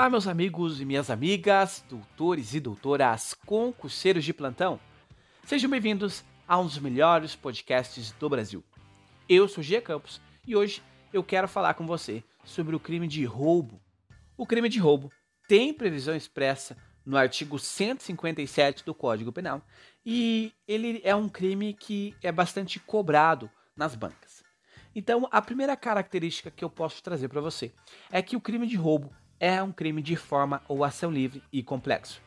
Olá, meus amigos e minhas amigas, doutores e doutoras, concurseiros de plantão. Sejam bem-vindos a um dos melhores podcasts do Brasil. Eu sou Gia Campos e hoje eu quero falar com você sobre o crime de roubo. O crime de roubo tem previsão expressa no artigo 157 do Código Penal e ele é um crime que é bastante cobrado nas bancas. Então, a primeira característica que eu posso trazer para você é que o crime de roubo é um crime de forma ou ação livre e complexo.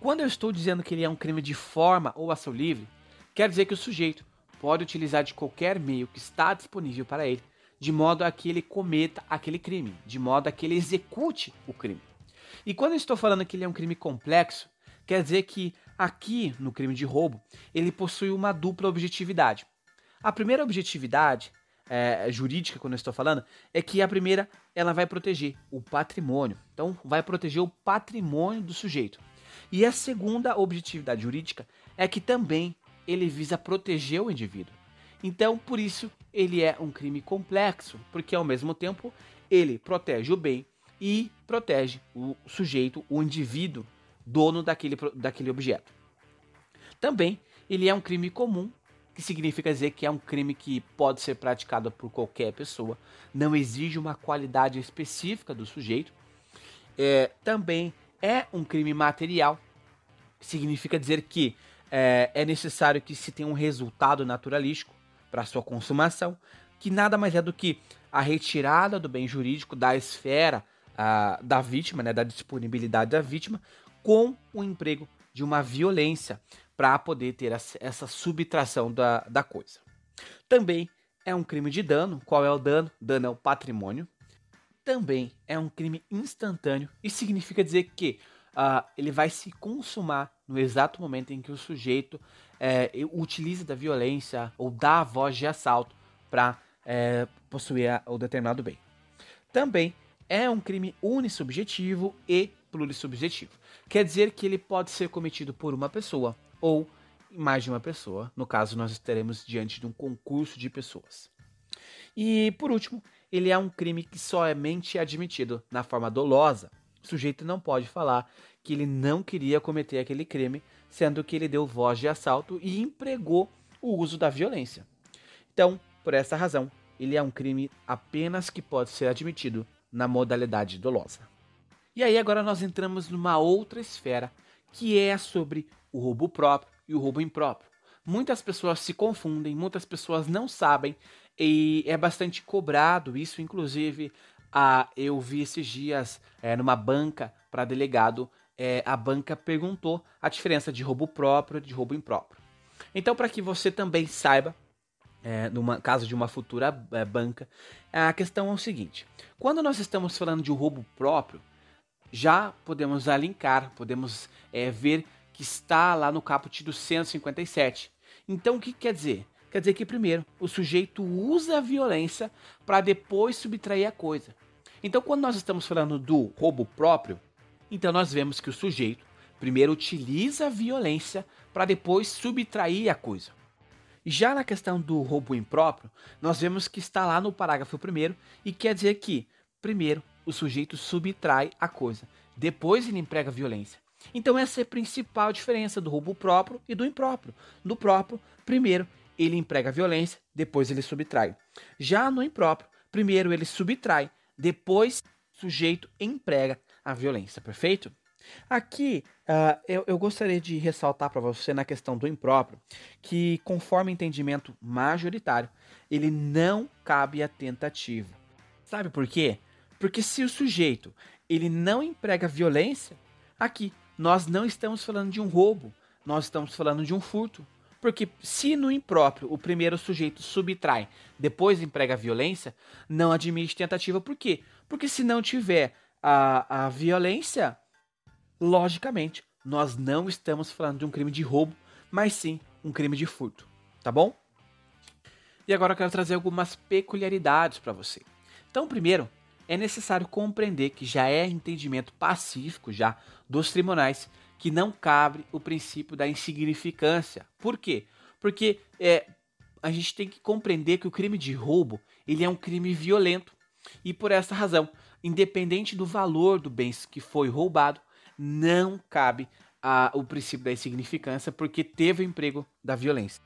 Quando eu estou dizendo que ele é um crime de forma ou ação livre, quer dizer que o sujeito pode utilizar de qualquer meio que está disponível para ele, de modo a que ele cometa aquele crime, de modo a que ele execute o crime. E quando eu estou falando que ele é um crime complexo, quer dizer que aqui no crime de roubo ele possui uma dupla objetividade. A primeira objetividade é, jurídica, quando eu estou falando, é que a primeira ela vai proteger o patrimônio. Então, vai proteger o patrimônio do sujeito. E a segunda objetividade jurídica é que também ele visa proteger o indivíduo. Então, por isso, ele é um crime complexo, porque ao mesmo tempo ele protege o bem e protege o sujeito, o indivíduo, dono daquele, daquele objeto. Também ele é um crime comum que significa dizer que é um crime que pode ser praticado por qualquer pessoa, não exige uma qualidade específica do sujeito. É, também é um crime material, significa dizer que é, é necessário que se tenha um resultado naturalístico para sua consumação, que nada mais é do que a retirada do bem jurídico da esfera a, da vítima, né, da disponibilidade da vítima, com o emprego de uma violência para poder ter essa subtração da, da coisa. Também é um crime de dano. Qual é o dano? Dano é o patrimônio. Também é um crime instantâneo e significa dizer que uh, ele vai se consumar no exato momento em que o sujeito é, utiliza da violência ou da voz de assalto para é, possuir o determinado bem. Também é um crime unissubjetivo e plurissubjetivo. Quer dizer que ele pode ser cometido por uma pessoa ou mais de uma pessoa. No caso, nós estaremos diante de um concurso de pessoas. E, por último, ele é um crime que somente é admitido na forma dolosa. O sujeito não pode falar que ele não queria cometer aquele crime, sendo que ele deu voz de assalto e empregou o uso da violência. Então, por essa razão, ele é um crime apenas que pode ser admitido na modalidade dolosa. E aí agora nós entramos numa outra esfera, que é sobre o roubo próprio e o roubo impróprio. Muitas pessoas se confundem, muitas pessoas não sabem e é bastante cobrado isso, inclusive a, eu vi esses dias é, numa banca para delegado, é, a banca perguntou a diferença de roubo próprio e de roubo impróprio. Então, para que você também saiba, é, no caso de uma futura é, banca, a questão é o seguinte: quando nós estamos falando de roubo próprio, já podemos alinhar, podemos é, ver que está lá no caput do 157. Então o que quer dizer? Quer dizer que primeiro o sujeito usa a violência para depois subtrair a coisa. Então quando nós estamos falando do roubo próprio, então nós vemos que o sujeito primeiro utiliza a violência para depois subtrair a coisa. Já na questão do roubo impróprio, nós vemos que está lá no parágrafo primeiro e quer dizer que, primeiro, o sujeito subtrai a coisa, depois ele emprega violência. Então essa é a principal diferença do roubo próprio e do impróprio. No próprio, primeiro ele emprega violência, depois ele subtrai. Já no impróprio, primeiro ele subtrai, depois o sujeito emprega a violência, perfeito? Aqui uh, eu, eu, gostaria de ressaltar para você na questão do impróprio que, conforme entendimento majoritário, ele não cabe a tentativa. Sabe por quê? Porque se o sujeito ele não emprega violência, aqui nós não estamos falando de um roubo, nós estamos falando de um furto. Porque se no impróprio o primeiro sujeito subtrai, depois emprega violência, não admite tentativa. Por quê? Porque se não tiver a, a violência, logicamente, nós não estamos falando de um crime de roubo, mas sim um crime de furto. Tá bom? E agora eu quero trazer algumas peculiaridades para você. Então, primeiro, é necessário compreender que já é entendimento pacífico já dos tribunais que não cabe o princípio da insignificância. Por quê? Porque é, a gente tem que compreender que o crime de roubo ele é um crime violento e por essa razão independente do valor do bem que foi roubado, não cabe a, o princípio da insignificância porque teve o emprego da violência.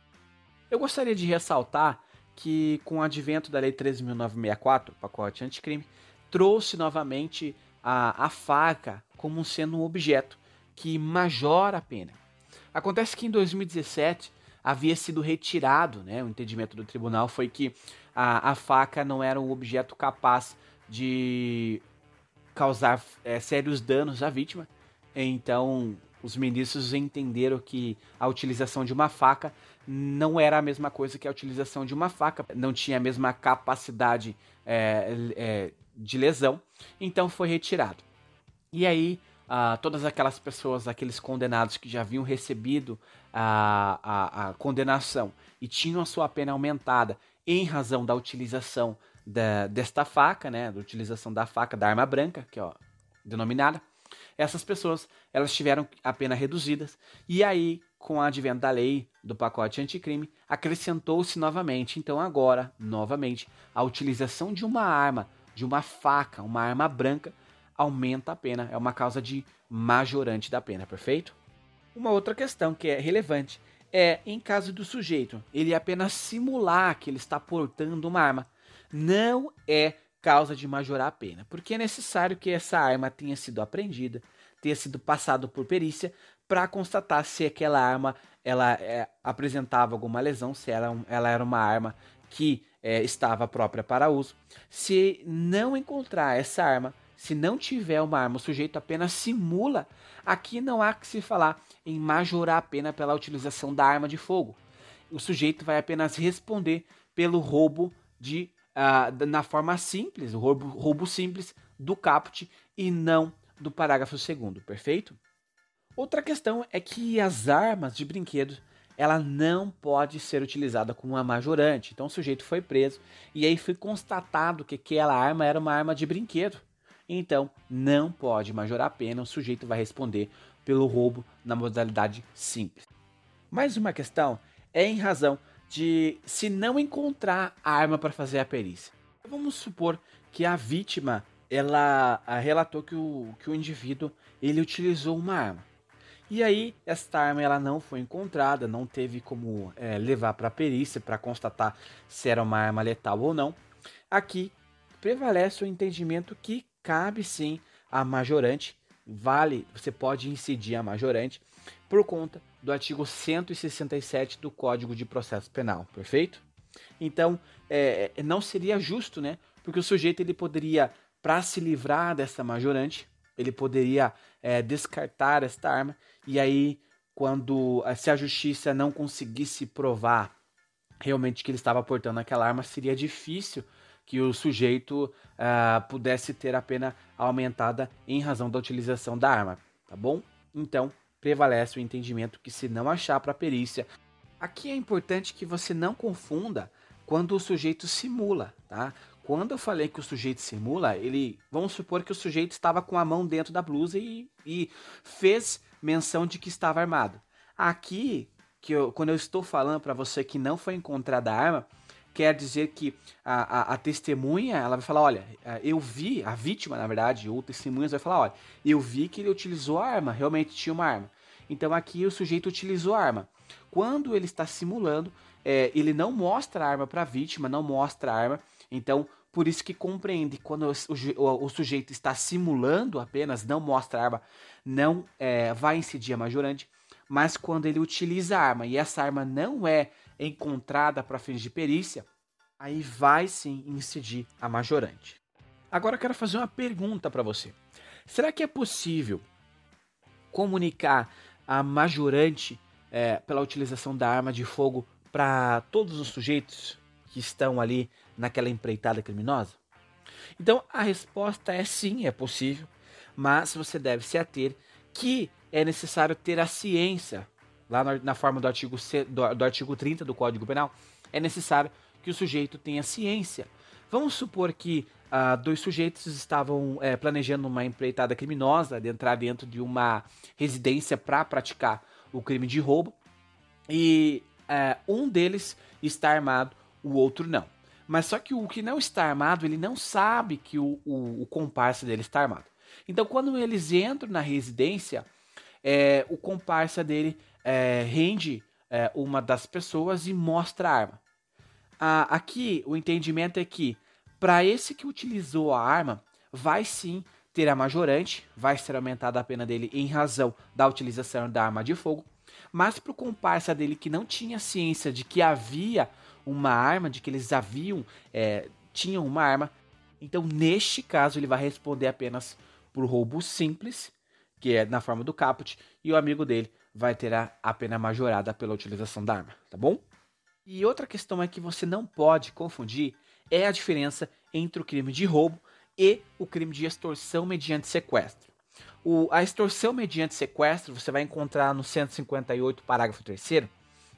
Eu gostaria de ressaltar que, com o advento da Lei 13.964, pacote anticrime, trouxe novamente a, a faca como sendo um objeto que majora a pena. Acontece que em 2017 havia sido retirado, né, o entendimento do tribunal foi que a, a faca não era um objeto capaz de causar é, sérios danos à vítima. Então, os ministros entenderam que a utilização de uma faca não era a mesma coisa que a utilização de uma faca, não tinha a mesma capacidade é, é, de lesão, então foi retirado. E aí, uh, todas aquelas pessoas, aqueles condenados que já haviam recebido a, a, a condenação e tinham a sua pena aumentada em razão da utilização da, desta faca, né, da utilização da faca, da arma branca, que é denominada, essas pessoas elas tiveram a pena reduzidas e aí com o advento da lei do pacote anticrime acrescentou-se novamente então agora novamente a utilização de uma arma de uma faca uma arma branca aumenta a pena. É uma causa de majorante da pena perfeito? Uma outra questão que é relevante é em caso do sujeito ele apenas simular que ele está portando uma arma não é causa de majorar a pena, porque é necessário que essa arma tenha sido apreendida, tenha sido passado por perícia para constatar se aquela arma ela é, apresentava alguma lesão, se ela, ela era uma arma que é, estava própria para uso. Se não encontrar essa arma, se não tiver uma arma, o sujeito apenas simula. Aqui não há que se falar em majorar a pena pela utilização da arma de fogo. O sujeito vai apenas responder pelo roubo de uh, na forma simples, o roubo, roubo simples do caput e não do parágrafo segundo, perfeito? Outra questão é que as armas de brinquedo ela não pode ser utilizada como uma majorante. Então o sujeito foi preso e aí foi constatado que aquela arma era uma arma de brinquedo. Então não pode majorar a pena, o sujeito vai responder pelo roubo na modalidade simples. Mais uma questão é em razão de se não encontrar a arma para fazer a perícia. Vamos supor que a vítima ela relatou que o, que o indivíduo ele utilizou uma arma. E aí esta arma ela não foi encontrada, não teve como é, levar para a perícia para constatar se era uma arma letal ou não. Aqui prevalece o entendimento que cabe sim a majorante, vale, você pode incidir a majorante por conta do artigo 167 do Código de Processo Penal, perfeito? Então, é, é, não seria justo, né? Porque o sujeito ele poderia, para se livrar dessa majorante, ele poderia é, descartar esta arma e aí, quando se a justiça não conseguisse provar realmente que ele estava portando aquela arma, seria difícil que o sujeito uh, pudesse ter a pena aumentada em razão da utilização da arma, tá bom? Então, prevalece o entendimento que se não achar para perícia, aqui é importante que você não confunda quando o sujeito simula, tá? Quando eu falei que o sujeito simula, ele, vamos supor que o sujeito estava com a mão dentro da blusa e, e fez menção de que estava armado. Aqui, que eu, quando eu estou falando para você que não foi encontrada a arma, quer dizer que a, a, a, testemunha ela vai falar, olha, eu vi, a vítima, na verdade, ou testemunhas vai falar, olha, eu vi que ele utilizou a arma, realmente tinha uma arma. Então aqui o sujeito utilizou a arma. Quando ele está simulando, é, ele não mostra a arma para a vítima, não mostra a arma. Então, por isso que compreende quando o, o, o sujeito está simulando apenas, não mostra a arma, não é, vai incidir a majorante. Mas quando ele utiliza a arma e essa arma não é encontrada para fins de perícia, aí vai sim incidir a majorante. Agora eu quero fazer uma pergunta para você. Será que é possível comunicar a majorante é, pela utilização da arma de fogo para todos os sujeitos que estão ali naquela empreitada criminosa? Então a resposta é sim, é possível, mas você deve se ater que é necessário ter a ciência, lá na, forma do artigo, C, do, do artigo 30 do Código Penal, é necessário que o sujeito tenha ciência. Vamos supor que ah, dois sujeitos estavam é, planejando uma empreitada criminosa de entrar dentro de uma residência para praticar o crime de roubo e é, um deles está armado, o outro não. Mas só que o que não está armado, ele não sabe que o, o, o comparsa dele está armado. Então, quando eles entram na residência, é, o comparsa dele é, rende é, uma das pessoas e mostra a arma. Ah, aqui, o entendimento é que, para esse que utilizou a arma, vai sim ter a majorante, vai ser aumentada a pena dele em razão da utilização da arma de fogo, mas para o comparsa dele que não tinha ciência de que havia uma arma, de que eles haviam, é, tinham uma arma, então neste caso ele vai responder apenas por roubo simples, que é na forma do caput, e o amigo dele vai ter a, a pena majorada pela utilização da arma, tá bom? E outra questão é que você não pode confundir é a diferença entre o crime de roubo e o crime de extorsão mediante sequestro. O, a extorsão mediante sequestro você vai encontrar no 158, parágrafo 3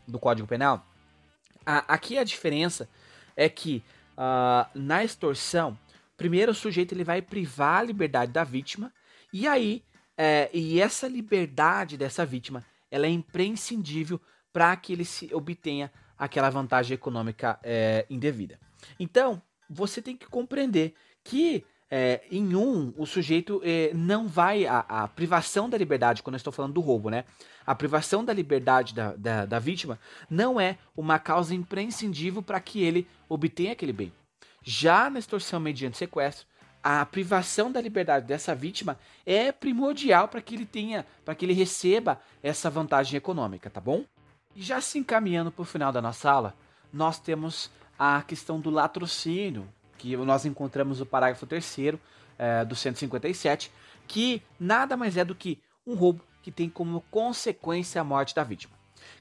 do Código Penal. A, aqui a diferença é que uh, na extorsão, primeiro o sujeito ele vai privar a liberdade da vítima e aí é, e essa liberdade dessa vítima ela é imprescindível para que ele se obtenha aquela vantagem econômica é, indevida. Então você tem que compreender que é, em um, o sujeito é, não vai. A, a, privação da liberdade, quando eu estou falando do roubo, né? A privação da liberdade da, da, da vítima não é uma causa imprescindível para que ele obtenha aquele bem. Já na extorsão mediante sequestro, a privação da liberdade dessa vítima é primordial para que ele tenha, para que ele receba essa vantagem econômica, tá bom? E já se encaminhando para o final da nossa aula, nós temos a questão do latrocínio, que nós encontramos o parágrafo 3 é, do 157, que nada mais é do que um roubo que tem como consequência a morte da vítima.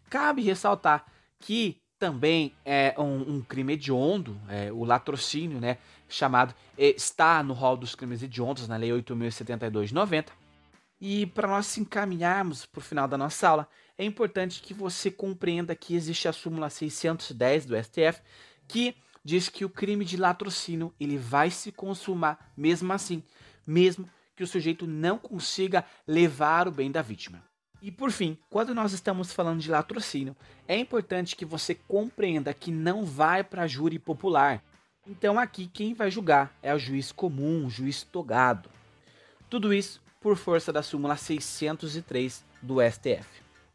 Cabe ressaltar que também é um, um crime hediondo, é, o latrocínio, né, chamado, está no rol dos crimes hediondos, na Lei 8.072 de 90. E para nós se encaminharmos para o final da nossa aula, é importante que você compreenda que existe a súmula 610 do STF, que diz que o crime de latrocínio ele vai se consumar mesmo assim, mesmo que o sujeito não consiga levar o bem da vítima. E por fim, quando nós estamos falando de latrocínio, é importante que você compreenda que não vai para júri popular. Então aqui quem vai julgar é o juiz comum, o juiz togado. Tudo isso por força da súmula 603 do STF.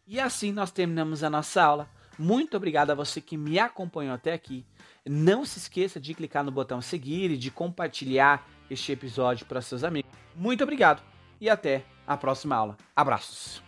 E assim nós terminamos a nossa aula. Muito obrigado a você que me acompanhou até aqui. Não se esqueça de clicar no botão seguir e de compartilhar este episódio para seus amigos. Muito obrigado e até a próxima aula. Abraços!